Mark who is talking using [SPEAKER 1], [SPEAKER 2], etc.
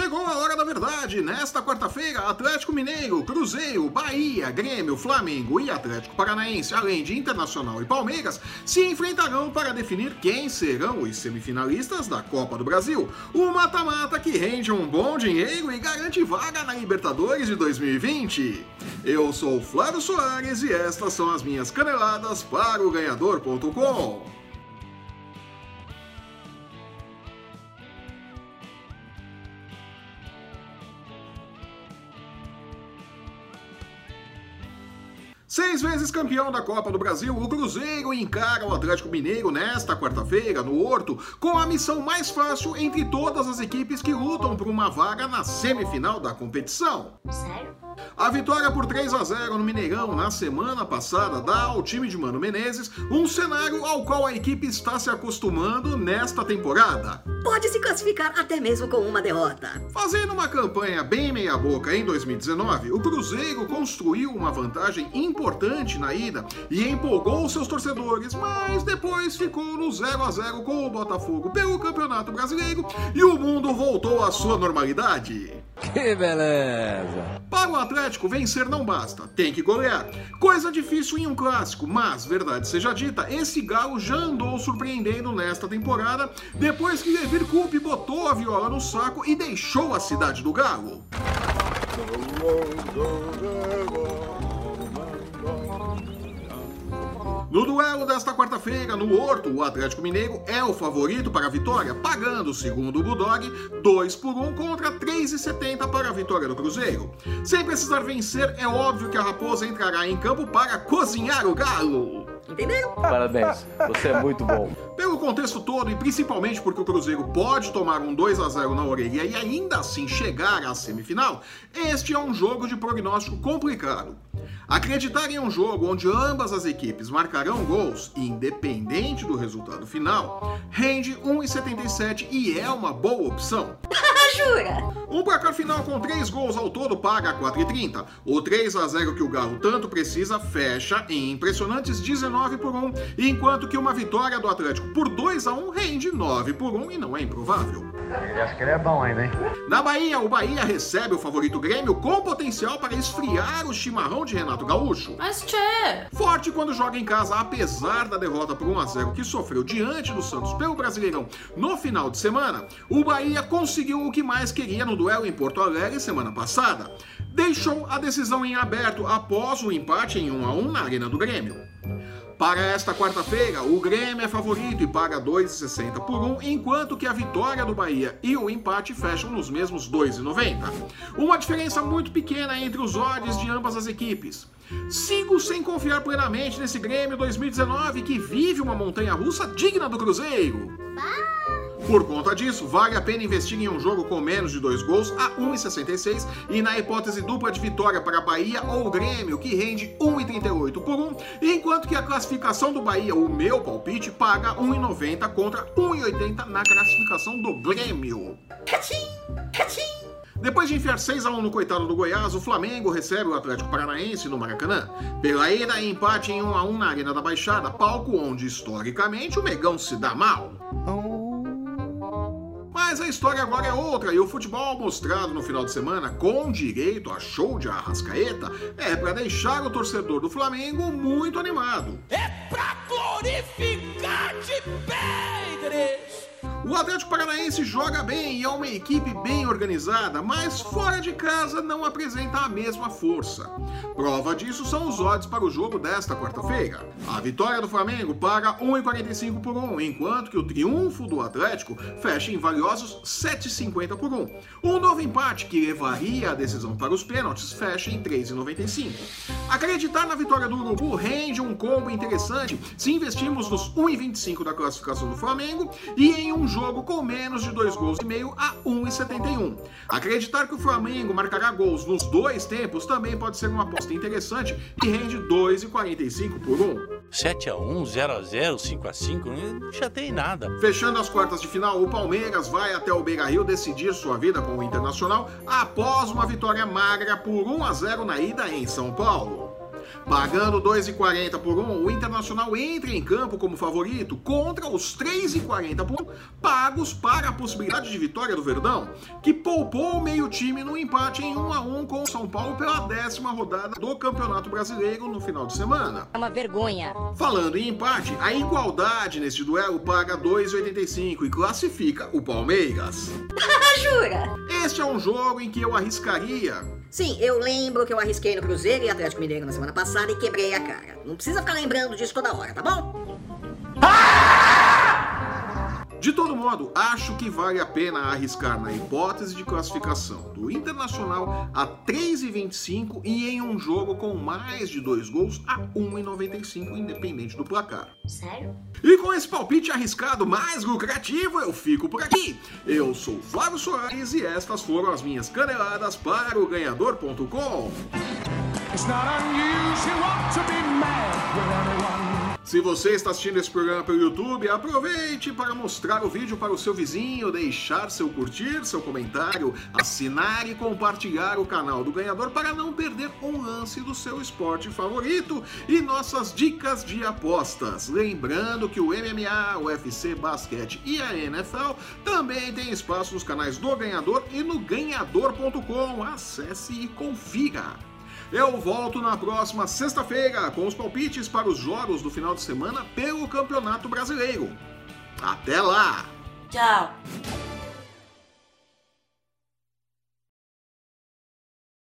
[SPEAKER 1] Chegou a hora da verdade. Nesta quarta-feira, Atlético Mineiro, Cruzeiro, Bahia, Grêmio, Flamengo e Atlético Paranaense, além de Internacional e Palmeiras, se enfrentarão para definir quem serão os semifinalistas da Copa do Brasil. O mata-mata que rende um bom dinheiro e garante vaga na Libertadores de 2020. Eu sou Flávio Soares e estas são as minhas caneladas para o ganhador.com. Seis vezes campeão da Copa do Brasil, o Cruzeiro encara o Atlético Mineiro nesta quarta-feira, no Horto, com a missão mais fácil entre todas as equipes que lutam por uma vaga na semifinal da competição.
[SPEAKER 2] Sério?
[SPEAKER 1] A vitória por 3 a 0 no Mineirão na semana passada dá ao time de Mano Menezes um cenário ao qual a equipe está se acostumando nesta temporada.
[SPEAKER 2] Pode se classificar até mesmo com uma derrota.
[SPEAKER 1] Fazendo uma campanha bem meia-boca em 2019, o Cruzeiro construiu uma vantagem importante na ida e empolgou seus torcedores, mas depois ficou no 0 a 0 com o Botafogo pelo Campeonato Brasileiro e o mundo voltou à sua normalidade.
[SPEAKER 3] Que beleza!
[SPEAKER 1] Para o Atlético, vencer não basta, tem que golear. Coisa difícil em um clássico, mas, verdade seja dita, esse galo já andou surpreendendo nesta temporada, depois que Levir Coupe botou a viola no saco e deixou a cidade do galo. No duelo desta quarta-feira, no Horto, o Atlético Mineiro é o favorito para a vitória, pagando, segundo o Bulldog, 2 por 1 contra 3,70 para a vitória do Cruzeiro. Sem precisar vencer, é óbvio que a Raposa entrará em campo para cozinhar o galo.
[SPEAKER 2] Entenderam?
[SPEAKER 3] Parabéns, você é muito bom.
[SPEAKER 1] Pelo contexto todo e principalmente porque o Cruzeiro pode tomar um 2 a 0 na orelha e ainda assim chegar à semifinal, este é um jogo de prognóstico complicado. Acreditar em um jogo onde ambas as equipes marcarão gols, independente do resultado final, rende 1,77 e é uma boa opção.
[SPEAKER 2] Jura?
[SPEAKER 1] Um placar final com 3 gols ao todo paga 4,30. O 3 a 0 que o Galo tanto precisa fecha em impressionantes 19 por 1, enquanto que uma vitória do Atlético por 2 a 1 rende 9 por 1 e não é improvável.
[SPEAKER 4] Ele acha que ele é bom ainda, hein?
[SPEAKER 1] Na Bahia, o Bahia recebe o favorito Grêmio com potencial para esfriar o chimarrão de Renato Gaúcho.
[SPEAKER 5] Mas tchê!
[SPEAKER 1] Forte quando joga em casa, apesar da derrota por 1 a 0 que sofreu diante do Santos pelo Brasileirão no final de semana, o Bahia conseguiu o que mais queria no duelo em Porto Alegre semana passada. Deixou a decisão em aberto após o empate em 1 a 1 na Arena do Grêmio. Para esta quarta-feira, o Grêmio é favorito e paga 2,60 por 1, enquanto que a vitória do Bahia e o empate fecham nos mesmos 2,90. Uma diferença muito pequena entre os odds de ambas as equipes. Sigo sem confiar plenamente nesse Grêmio 2019 que vive uma montanha russa digna do Cruzeiro. Por conta disso, vale a pena investir em um jogo com menos de dois gols a 1,66 e na hipótese dupla de vitória para Bahia ou Grêmio, que rende 1,38 por 1, enquanto que a classificação do Bahia, o meu palpite, paga 1,90 contra 1,80 na classificação do Grêmio. Depois de enfiar 6 a 1 no coitado do Goiás, o Flamengo recebe o Atlético Paranaense no Maracanã. Pela ida, empate em 1 a 1 na Arena da Baixada, palco onde historicamente o Megão se dá mal. Mas a história agora é outra e o futebol mostrado no final de semana, com direito a show de Arrascaeta, é para deixar o torcedor do Flamengo muito animado.
[SPEAKER 6] É pra
[SPEAKER 1] O Atlético Paranaense joga bem e é uma equipe bem organizada, mas fora de casa não apresenta a mesma força. Prova disso são os odds para o jogo desta quarta-feira. A vitória do Flamengo paga 1,45 por 1, enquanto que o triunfo do Atlético fecha em valiosos 7,50 por 1. Um novo empate que levaria a decisão para os pênaltis fecha em 3,95. Acreditar na vitória do Urubu rende um combo interessante se investirmos nos 1,25 da classificação do Flamengo e em um jogo com menos de dois gols e meio a 1,71. Acreditar que o Flamengo marcará gols nos dois tempos também pode ser uma aposta interessante e rende 2,45 por 1.
[SPEAKER 7] 7x1, 0x0, 5x5, não chatei nada.
[SPEAKER 1] Fechando as quartas de final, o Palmeiras vai até o Beira-Rio decidir sua vida com o Internacional após uma vitória magra por 1 a 0 na ida em São Paulo. Pagando 2,40 por um, o Internacional entra em campo como favorito contra os 3,40 por um, pagos para a possibilidade de vitória do Verdão, que poupou o meio time no empate em 1 a 1 com o São Paulo pela décima rodada do Campeonato Brasileiro no final de semana.
[SPEAKER 5] É uma vergonha.
[SPEAKER 1] Falando em empate, a igualdade neste duelo paga 2,85 e classifica o Palmeiras.
[SPEAKER 2] Jura?
[SPEAKER 1] Este é um jogo em que eu arriscaria
[SPEAKER 2] Sim, eu lembro que eu arrisquei no Cruzeiro e Atlético Mineiro na semana passada e quebrei a cara. Não precisa ficar lembrando disso toda hora, tá bom?
[SPEAKER 1] De todo modo, acho que vale a pena arriscar na hipótese de classificação do Internacional a 3,25 e em um jogo com mais de dois gols a 1,95, independente do placar.
[SPEAKER 5] Sério?
[SPEAKER 1] E com esse palpite arriscado mais lucrativo, eu fico por aqui. Eu sou Flávio Soares e estas foram as minhas caneladas para o ganhador.com.
[SPEAKER 6] It's not unusual to be mad with anyone.
[SPEAKER 1] Se você está assistindo esse programa pelo YouTube, aproveite para mostrar o vídeo para o seu vizinho, deixar seu curtir, seu comentário, assinar e compartilhar o canal do ganhador para não perder um lance do seu esporte favorito e nossas dicas de apostas. Lembrando que o MMA, o UFC, basquete e a NFL também tem espaço nos canais do ganhador e no ganhador.com. Acesse e confira. Eu volto na próxima sexta-feira com os palpites para os jogos do final de semana pelo Campeonato Brasileiro. Até lá!
[SPEAKER 5] Tchau.